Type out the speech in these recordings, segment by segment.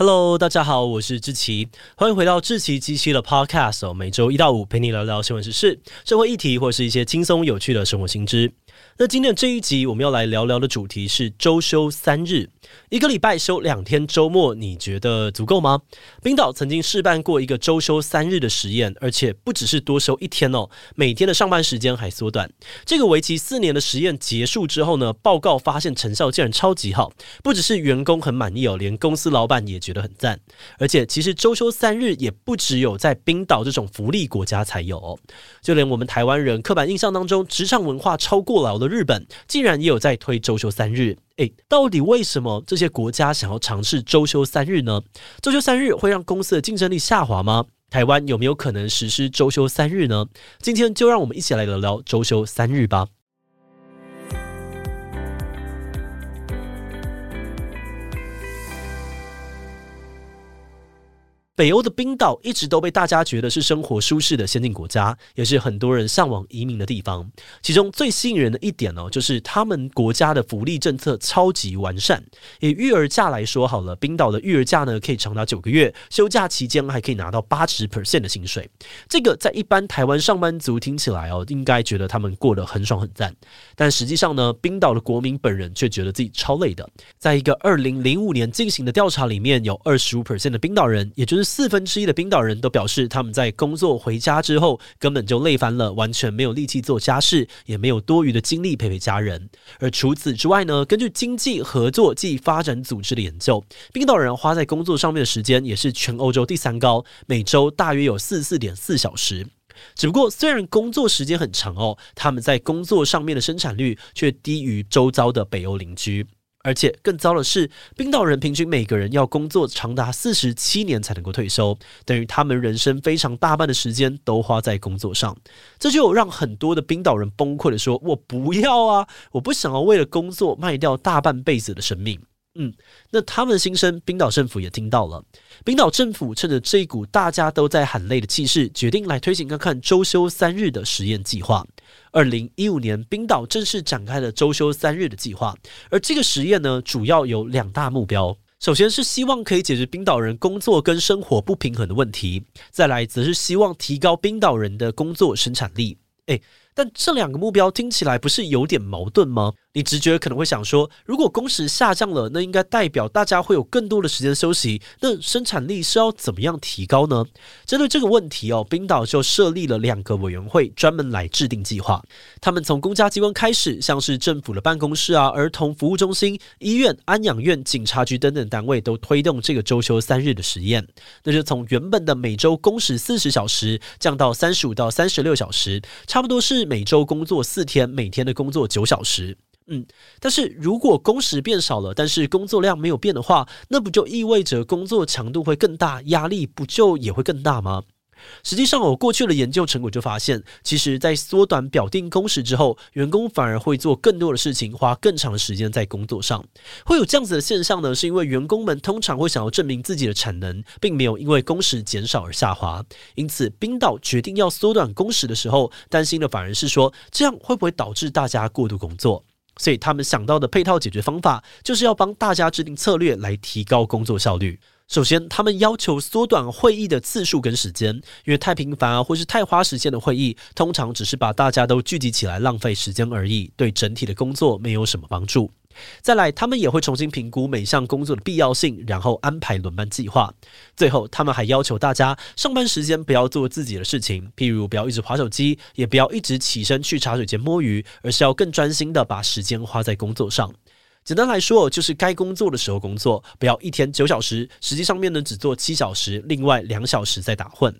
Hello，大家好，我是志奇，欢迎回到志奇机器的 Podcast，每周一到五陪你聊聊新闻时事、社会议题，或是一些轻松有趣的生活新知。那今天的这一集，我们要来聊聊的主题是周休三日。一个礼拜休两天周末，你觉得足够吗？冰岛曾经试办过一个周休三日的实验，而且不只是多休一天哦，每天的上班时间还缩短。这个为期四年的实验结束之后呢，报告发现成效竟然超级好，不只是员工很满意哦，连公司老板也觉得很赞。而且其实周休三日也不只有在冰岛这种福利国家才有哦，就连我们台湾人刻板印象当中职场文化超过了劳的日本竟然也有在推周休三日，诶，到底为什么这些国家想要尝试周休三日呢？周休三日会让公司的竞争力下滑吗？台湾有没有可能实施周休三日呢？今天就让我们一起来聊聊周休三日吧。北欧的冰岛一直都被大家觉得是生活舒适的先进国家，也是很多人向往移民的地方。其中最吸引人的一点呢，就是他们国家的福利政策超级完善。以育儿假来说好了，冰岛的育儿假呢可以长达九个月，休假期间还可以拿到八十 percent 的薪水。这个在一般台湾上班族听起来哦，应该觉得他们过得很爽很赞。但实际上呢，冰岛的国民本人却觉得自己超累的。在一个二零零五年进行的调查里面，有二十五 percent 的冰岛人，也就是四分之一的冰岛人都表示，他们在工作回家之后根本就累翻了，完全没有力气做家事，也没有多余的精力陪陪家人。而除此之外呢，根据经济合作暨发展组织的研究，冰岛人花在工作上面的时间也是全欧洲第三高，每周大约有四十四点四小时。只不过，虽然工作时间很长哦，他们在工作上面的生产率却低于周遭的北欧邻居。而且更糟的是，冰岛人平均每个人要工作长达四十七年才能够退休，等于他们人生非常大半的时间都花在工作上。这就让很多的冰岛人崩溃的说：“我不要啊，我不想要为了工作卖掉大半辈子的生命。”嗯，那他们的心声，冰岛政府也听到了。冰岛政府趁着这一股大家都在喊累的气势，决定来推行看看周休三日的实验计划。二零一五年，冰岛正式展开了周休三日的计划。而这个实验呢，主要有两大目标：首先是希望可以解决冰岛人工作跟生活不平衡的问题；再来则是希望提高冰岛人的工作生产力。诶，但这两个目标听起来不是有点矛盾吗？你直觉可能会想说，如果工时下降了，那应该代表大家会有更多的时间休息，那生产力是要怎么样提高呢？针对这个问题哦，冰岛就设立了两个委员会，专门来制定计划。他们从公家机关开始，像是政府的办公室啊、儿童服务中心、医院、安养院、警察局等等单位都推动这个周休三日的实验。那就从原本的每周工时四十小时降到三十五到三十六小时，差不多是每周工作四天，每天的工作九小时。嗯，但是如果工时变少了，但是工作量没有变的话，那不就意味着工作强度会更大，压力不就也会更大吗？实际上，我过去的研究成果就发现，其实，在缩短表定工时之后，员工反而会做更多的事情，花更长的时间在工作上。会有这样子的现象呢，是因为员工们通常会想要证明自己的产能，并没有因为工时减少而下滑。因此，冰岛决定要缩短工时的时候，担心的反而是说，这样会不会导致大家过度工作？所以他们想到的配套解决方法，就是要帮大家制定策略来提高工作效率。首先，他们要求缩短会议的次数跟时间，因为太频繁啊，或是太花时间的会议，通常只是把大家都聚集起来浪费时间而已，对整体的工作没有什么帮助。再来，他们也会重新评估每项工作的必要性，然后安排轮班计划。最后，他们还要求大家上班时间不要做自己的事情，譬如不要一直划手机，也不要一直起身去茶水间摸鱼，而是要更专心的把时间花在工作上。简单来说，就是该工作的时候工作，不要一天九小时，实际上面呢只做七小时，另外两小时在打混。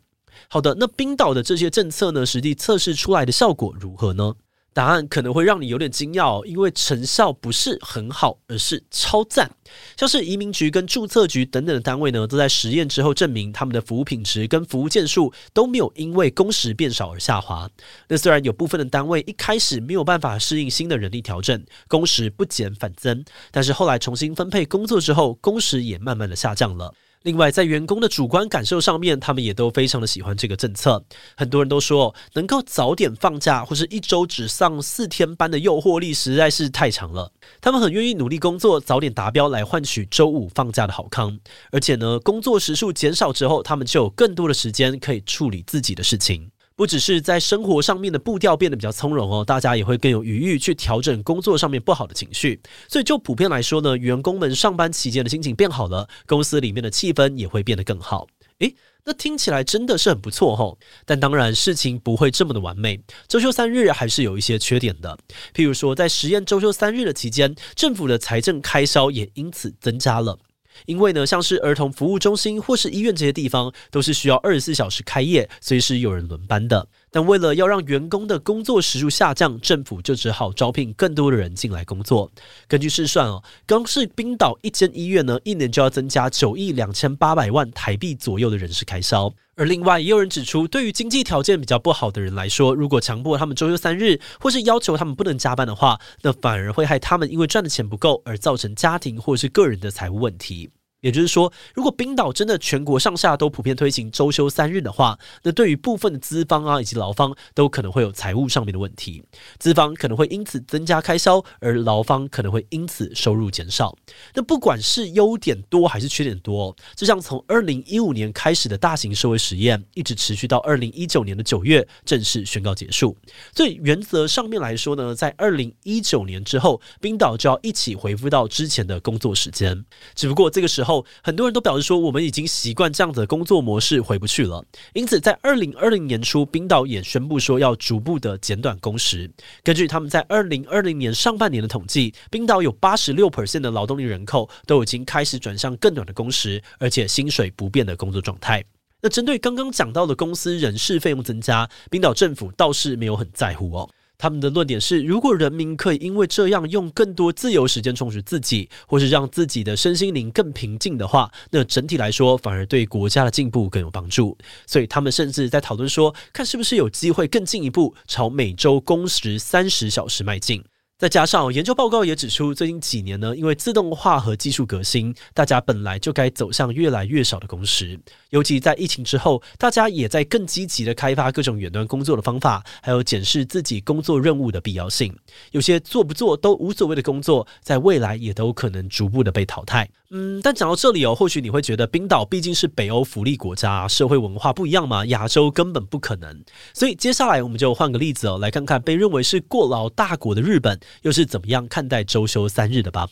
好的，那冰岛的这些政策呢，实际测试出来的效果如何呢？答案可能会让你有点惊讶哦，因为成效不是很好，而是超赞。像是移民局跟注册局等等的单位呢，都在实验之后证明，他们的服务品质跟服务件数都没有因为工时变少而下滑。那虽然有部分的单位一开始没有办法适应新的人力调整，工时不减反增，但是后来重新分配工作之后，工时也慢慢的下降了。另外，在员工的主观感受上面，他们也都非常的喜欢这个政策。很多人都说，能够早点放假或是一周只上四天班的诱惑力实在是太强了。他们很愿意努力工作，早点达标来换取周五放假的好康。而且呢，工作时数减少之后，他们就有更多的时间可以处理自己的事情。不只是在生活上面的步调变得比较从容哦，大家也会更有余裕去调整工作上面不好的情绪。所以就普遍来说呢，员工们上班期间的心情变好了，公司里面的气氛也会变得更好。诶，那听起来真的是很不错吼。但当然事情不会这么的完美，周休三日还是有一些缺点的。譬如说，在实验周休三日的期间，政府的财政开销也因此增加了。因为呢，像是儿童服务中心或是医院这些地方，都是需要二十四小时开业，随时有人轮班的。但为了要让员工的工作时数下降，政府就只好招聘更多的人进来工作。根据试算哦，光是冰岛一间医院呢，一年就要增加九亿两千八百万台币左右的人事开销。而另外，也有人指出，对于经济条件比较不好的人来说，如果强迫他们周休三日，或是要求他们不能加班的话，那反而会害他们因为赚的钱不够而造成家庭或是个人的财务问题。也就是说，如果冰岛真的全国上下都普遍推行周休三日的话，那对于部分的资方啊以及劳方都可能会有财务上面的问题。资方可能会因此增加开销，而劳方可能会因此收入减少。那不管是优点多还是缺点多，就像从二零一五年开始的大型社会实验，一直持续到二零一九年的九月正式宣告结束。所以原则上面来说呢，在二零一九年之后，冰岛就要一起恢复到之前的工作时间。只不过这个时候。后，很多人都表示说，我们已经习惯这样子的工作模式，回不去了。因此，在二零二零年初，冰岛也宣布说要逐步的减短工时。根据他们在二零二零年上半年的统计，冰岛有八十六 percent 的劳动力人口都已经开始转向更短的工时，而且薪水不变的工作状态。那针对刚刚讲到的公司人事费用增加，冰岛政府倒是没有很在乎哦。他们的论点是，如果人民可以因为这样用更多自由时间充实自己，或是让自己的身心灵更平静的话，那整体来说反而对国家的进步更有帮助。所以他们甚至在讨论说，看是不是有机会更进一步朝每周工时三十小时迈进。再加上研究报告也指出，最近几年呢，因为自动化和技术革新，大家本来就该走向越来越少的工时。尤其在疫情之后，大家也在更积极的开发各种远端工作的方法，还有检视自己工作任务的必要性。有些做不做都无所谓的工作，在未来也都可能逐步的被淘汰。嗯，但讲到这里哦，或许你会觉得冰岛毕竟是北欧福利国家，社会文化不一样嘛，亚洲根本不可能。所以接下来我们就换个例子哦，来看看被认为是过劳大国的日本。又是怎么样看待周休三日的吧？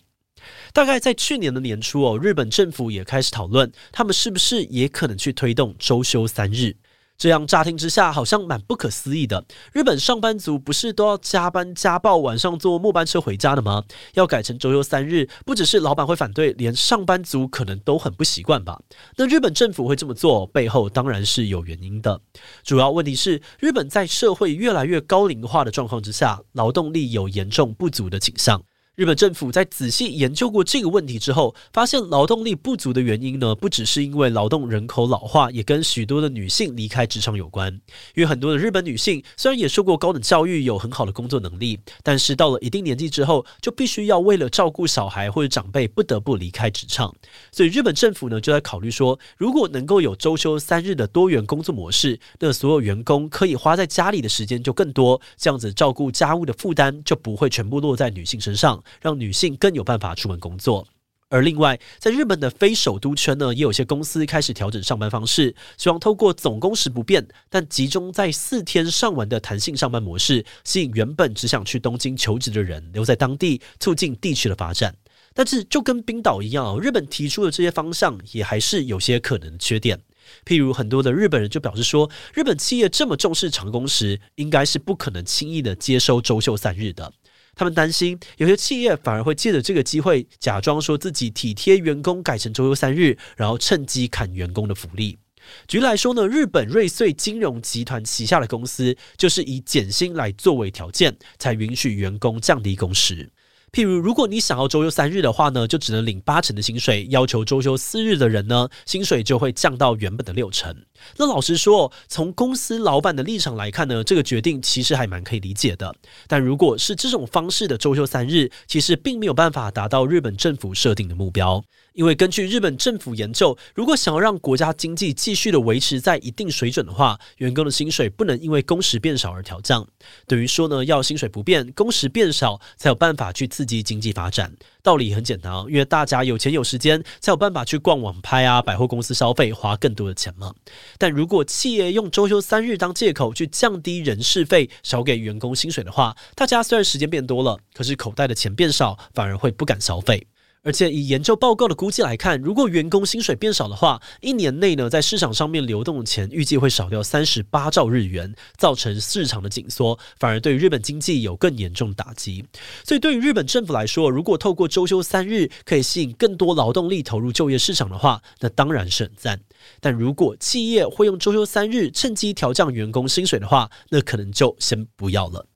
大概在去年的年初哦，日本政府也开始讨论，他们是不是也可能去推动周休三日。这样乍听之下好像蛮不可思议的。日本上班族不是都要加班加爆，晚上坐末班车回家的吗？要改成周休三日，不只是老板会反对，连上班族可能都很不习惯吧？那日本政府会这么做，背后当然是有原因的。主要问题是，日本在社会越来越高龄化的状况之下，劳动力有严重不足的倾向。日本政府在仔细研究过这个问题之后，发现劳动力不足的原因呢，不只是因为劳动人口老化，也跟许多的女性离开职场有关。因为很多的日本女性虽然也受过高等教育，有很好的工作能力，但是到了一定年纪之后，就必须要为了照顾小孩或者长辈，不得不离开职场。所以日本政府呢，就在考虑说，如果能够有周休三日的多元工作模式，那所有员工可以花在家里的时间就更多，这样子照顾家务的负担就不会全部落在女性身上。让女性更有办法出门工作，而另外，在日本的非首都圈呢，也有些公司开始调整上班方式，希望透过总工时不变，但集中在四天上完的弹性上班模式，吸引原本只想去东京求职的人留在当地，促进地区的发展。但是，就跟冰岛一样，日本提出的这些方向也还是有些可能的缺点。譬如，很多的日本人就表示说，日本企业这么重视长工时，应该是不可能轻易的接收周休三日的。他们担心，有些企业反而会借着这个机会，假装说自己体贴员工，改成周休三日，然后趁机砍员工的福利。举例来说呢，日本瑞穗金融集团旗下的公司，就是以减薪来作为条件，才允许员工降低工时。譬如，如果你想要周休三日的话呢，就只能领八成的薪水；要求周休四日的人呢，薪水就会降到原本的六成。那老实说，从公司老板的立场来看呢，这个决定其实还蛮可以理解的。但如果是这种方式的周休三日，其实并没有办法达到日本政府设定的目标。因为根据日本政府研究，如果想要让国家经济继续的维持在一定水准的话，员工的薪水不能因为工时变少而调降。等于说呢，要薪水不变，工时变少，才有办法去刺激经济发展。道理很简单啊，因为大家有钱有时间，才有办法去逛网拍啊、百货公司消费，花更多的钱嘛。但如果企业用周休三日当借口去降低人事费，少给员工薪水的话，大家虽然时间变多了，可是口袋的钱变少，反而会不敢消费。而且以研究报告的估计来看，如果员工薪水变少的话，一年内呢，在市场上面流动的钱预计会少掉三十八兆日元，造成市场的紧缩，反而对日本经济有更严重打击。所以对于日本政府来说，如果透过周休三日可以吸引更多劳动力投入就业市场的话，那当然是很赞。但如果企业会用周休三日趁机调降员工薪水的话，那可能就先不要了。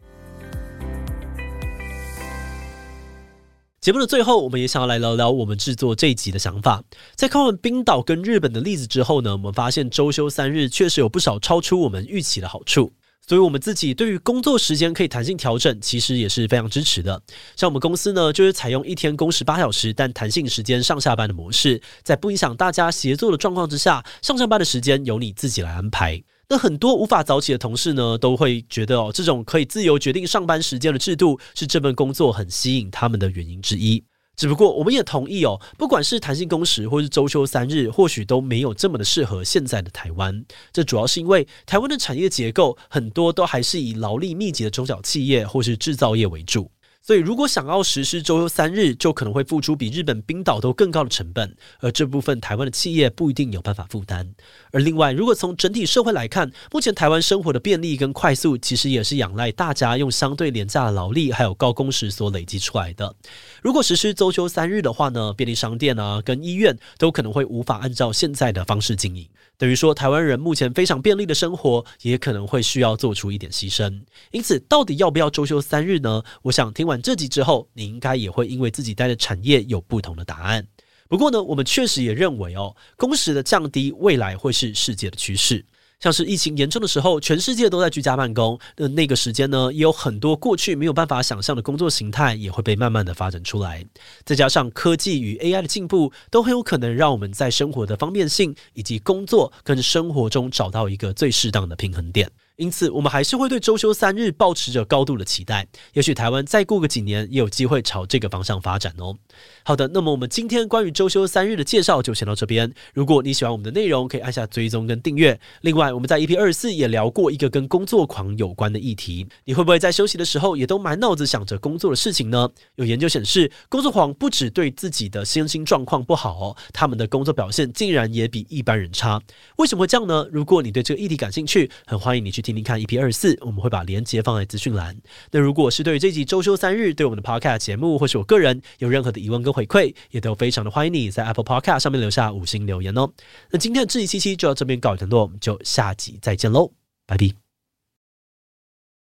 节目的最后，我们也想要来聊聊我们制作这一集的想法。在看完冰岛跟日本的例子之后呢，我们发现周休三日确实有不少超出我们预期的好处。所以，我们自己对于工作时间可以弹性调整，其实也是非常支持的。像我们公司呢，就是采用一天工时八小时，但弹性时间上下班的模式，在不影响大家协作的状况之下，上下班的时间由你自己来安排。那很多无法早起的同事呢，都会觉得哦，这种可以自由决定上班时间的制度，是这份工作很吸引他们的原因之一。只不过，我们也同意哦，不管是弹性工时或是周休三日，或许都没有这么的适合现在的台湾。这主要是因为台湾的产业结构很多都还是以劳力密集的中小企业或是制造业为主。所以，如果想要实施周休三日，就可能会付出比日本、冰岛都更高的成本，而这部分台湾的企业不一定有办法负担。而另外，如果从整体社会来看，目前台湾生活的便利跟快速，其实也是仰赖大家用相对廉价的劳力还有高工时所累积出来的。如果实施周休三日的话呢，便利商店啊跟医院都可能会无法按照现在的方式经营。等于说，台湾人目前非常便利的生活，也可能会需要做出一点牺牲。因此，到底要不要周休三日呢？我想听完这集之后，你应该也会因为自己待的产业有不同的答案。不过呢，我们确实也认为哦，工时的降低未来会是世界的趋势。像是疫情严重的时候，全世界都在居家办公，那那个时间呢，也有很多过去没有办法想象的工作形态也会被慢慢的发展出来。再加上科技与 AI 的进步，都很有可能让我们在生活的方便性以及工作跟生活中找到一个最适当的平衡点。因此，我们还是会对周休三日抱持着高度的期待。也许台湾再过个几年，也有机会朝这个方向发展哦。好的，那么我们今天关于周休三日的介绍就先到这边。如果你喜欢我们的内容，可以按下追踪跟订阅。另外，我们在 EP 二十四也聊过一个跟工作狂有关的议题。你会不会在休息的时候也都满脑子想着工作的事情呢？有研究显示，工作狂不只对自己的身心状况不好哦，他们的工作表现竟然也比一般人差。为什么会这样呢？如果你对这个议题感兴趣，很欢迎你去听。听看 EP 二四，我们会把链接放在资讯栏。那如果是对于这集周休三日，对我们的 Podcast 节目，或是我个人有任何的疑问跟回馈，也都非常的欢迎你在 Apple Podcast 上面留下五星留言哦。那今天的这一期期就到这边告一段落，我们就下集再见喽，拜拜。